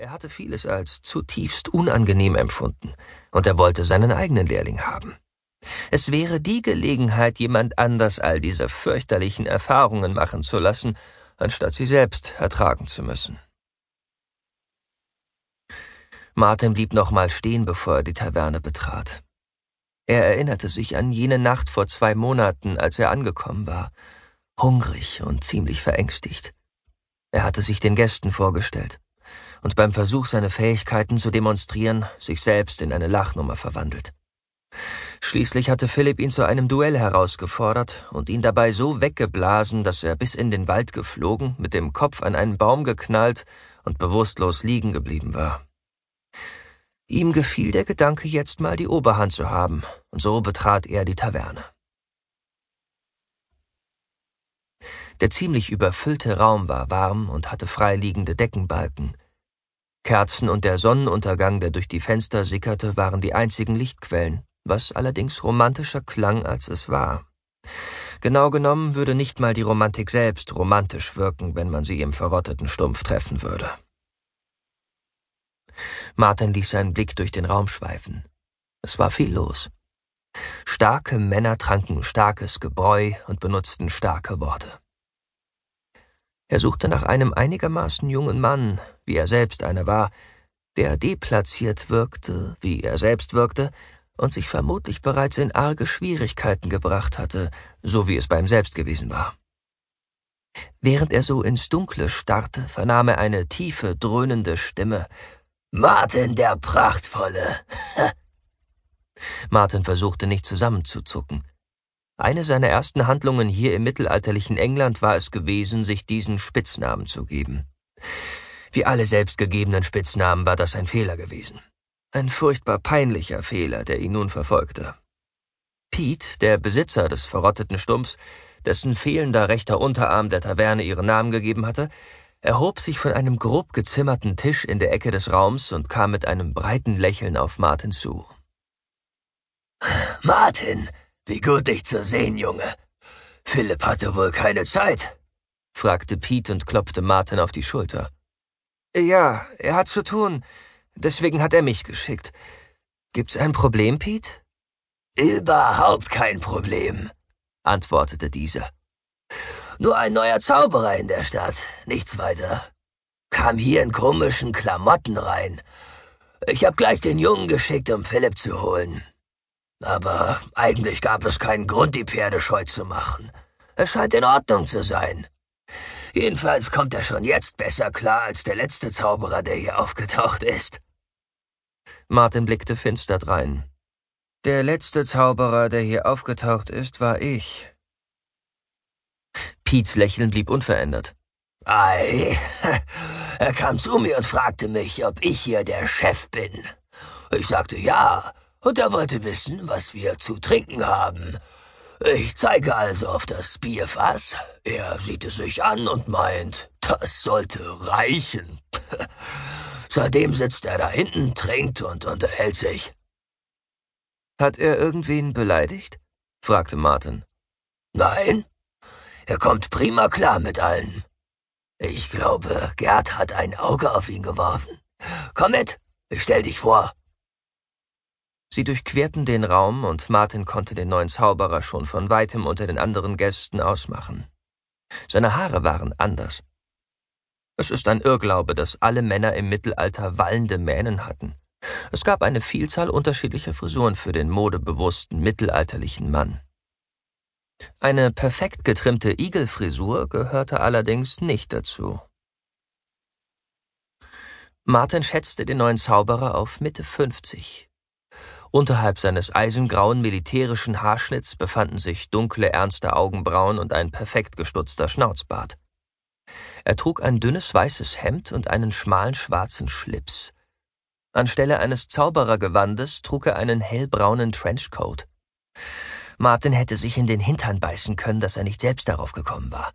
Er hatte vieles als zutiefst unangenehm empfunden, und er wollte seinen eigenen Lehrling haben. Es wäre die Gelegenheit, jemand anders all diese fürchterlichen Erfahrungen machen zu lassen, anstatt sie selbst ertragen zu müssen. Martin blieb nochmal stehen, bevor er die Taverne betrat. Er erinnerte sich an jene Nacht vor zwei Monaten, als er angekommen war, hungrig und ziemlich verängstigt. Er hatte sich den Gästen vorgestellt und beim Versuch, seine Fähigkeiten zu demonstrieren, sich selbst in eine Lachnummer verwandelt. Schließlich hatte Philipp ihn zu einem Duell herausgefordert und ihn dabei so weggeblasen, dass er bis in den Wald geflogen, mit dem Kopf an einen Baum geknallt und bewusstlos liegen geblieben war. Ihm gefiel der Gedanke, jetzt mal die Oberhand zu haben, und so betrat er die Taverne. Der ziemlich überfüllte Raum war warm und hatte freiliegende Deckenbalken. Kerzen und der Sonnenuntergang, der durch die Fenster sickerte, waren die einzigen Lichtquellen was allerdings romantischer klang, als es war. Genau genommen würde nicht mal die Romantik selbst romantisch wirken, wenn man sie im verrotteten Stumpf treffen würde. Martin ließ seinen Blick durch den Raum schweifen. Es war viel los. Starke Männer tranken starkes Gebräu und benutzten starke Worte. Er suchte nach einem einigermaßen jungen Mann, wie er selbst einer war, der deplatziert wirkte, wie er selbst wirkte, und sich vermutlich bereits in arge Schwierigkeiten gebracht hatte, so wie es beim selbst gewesen war. Während er so ins Dunkle starrte, vernahm er eine tiefe, dröhnende Stimme. Martin der Prachtvolle. Martin versuchte nicht zusammenzuzucken. Eine seiner ersten Handlungen hier im mittelalterlichen England war es gewesen, sich diesen Spitznamen zu geben. Wie alle selbstgegebenen Spitznamen war das ein Fehler gewesen. Ein furchtbar peinlicher Fehler, der ihn nun verfolgte. Pete, der Besitzer des verrotteten Stumpfs, dessen fehlender rechter Unterarm der Taverne ihren Namen gegeben hatte, erhob sich von einem grob gezimmerten Tisch in der Ecke des Raums und kam mit einem breiten Lächeln auf Martin zu. Martin, wie gut dich zu sehen, Junge. Philipp hatte wohl keine Zeit? fragte Pete und klopfte Martin auf die Schulter. Ja, er hat zu tun. Deswegen hat er mich geschickt. Gibt's ein Problem, Pete? Überhaupt kein Problem, antwortete dieser. Nur ein neuer Zauberer in der Stadt, nichts weiter. Kam hier in komischen Klamotten rein. Ich hab gleich den Jungen geschickt, um Philipp zu holen. Aber eigentlich gab es keinen Grund, die Pferde scheu zu machen. Es scheint in Ordnung zu sein. Jedenfalls kommt er schon jetzt besser klar als der letzte Zauberer, der hier aufgetaucht ist. Martin blickte finster drein. Der letzte Zauberer, der hier aufgetaucht ist, war ich. Piets Lächeln blieb unverändert. Ei, er kam zu mir und fragte mich, ob ich hier der Chef bin. Ich sagte ja, und er wollte wissen, was wir zu trinken haben. Ich zeige also auf das Bierfass. Er sieht es sich an und meint, das sollte reichen. Seitdem sitzt er da hinten, trinkt und unterhält sich. Hat er irgendwen beleidigt? fragte Martin. Nein, er kommt prima klar mit allen. Ich glaube, Gerd hat ein Auge auf ihn geworfen. Komm mit, ich stell dich vor. Sie durchquerten den Raum und Martin konnte den neuen Zauberer schon von weitem unter den anderen Gästen ausmachen. Seine Haare waren anders. Es ist ein Irrglaube, dass alle Männer im Mittelalter wallende Mähnen hatten. Es gab eine Vielzahl unterschiedlicher Frisuren für den modebewussten mittelalterlichen Mann. Eine perfekt getrimmte Igelfrisur gehörte allerdings nicht dazu. Martin schätzte den neuen Zauberer auf Mitte 50. Unterhalb seines eisengrauen militärischen Haarschnitts befanden sich dunkle, ernste Augenbrauen und ein perfekt gestutzter Schnauzbart. Er trug ein dünnes weißes Hemd und einen schmalen schwarzen Schlips. Anstelle eines Zauberergewandes trug er einen hellbraunen Trenchcoat. Martin hätte sich in den Hintern beißen können, dass er nicht selbst darauf gekommen war.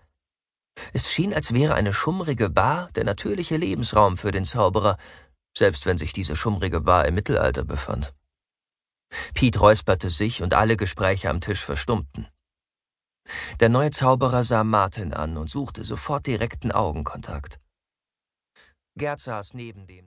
Es schien, als wäre eine schummrige Bar der natürliche Lebensraum für den Zauberer, selbst wenn sich diese schummrige Bar im Mittelalter befand. Piet räusperte sich und alle Gespräche am Tisch verstummten. Der neue Zauberer sah Martin an und suchte sofort direkten Augenkontakt. Gerd saß neben dem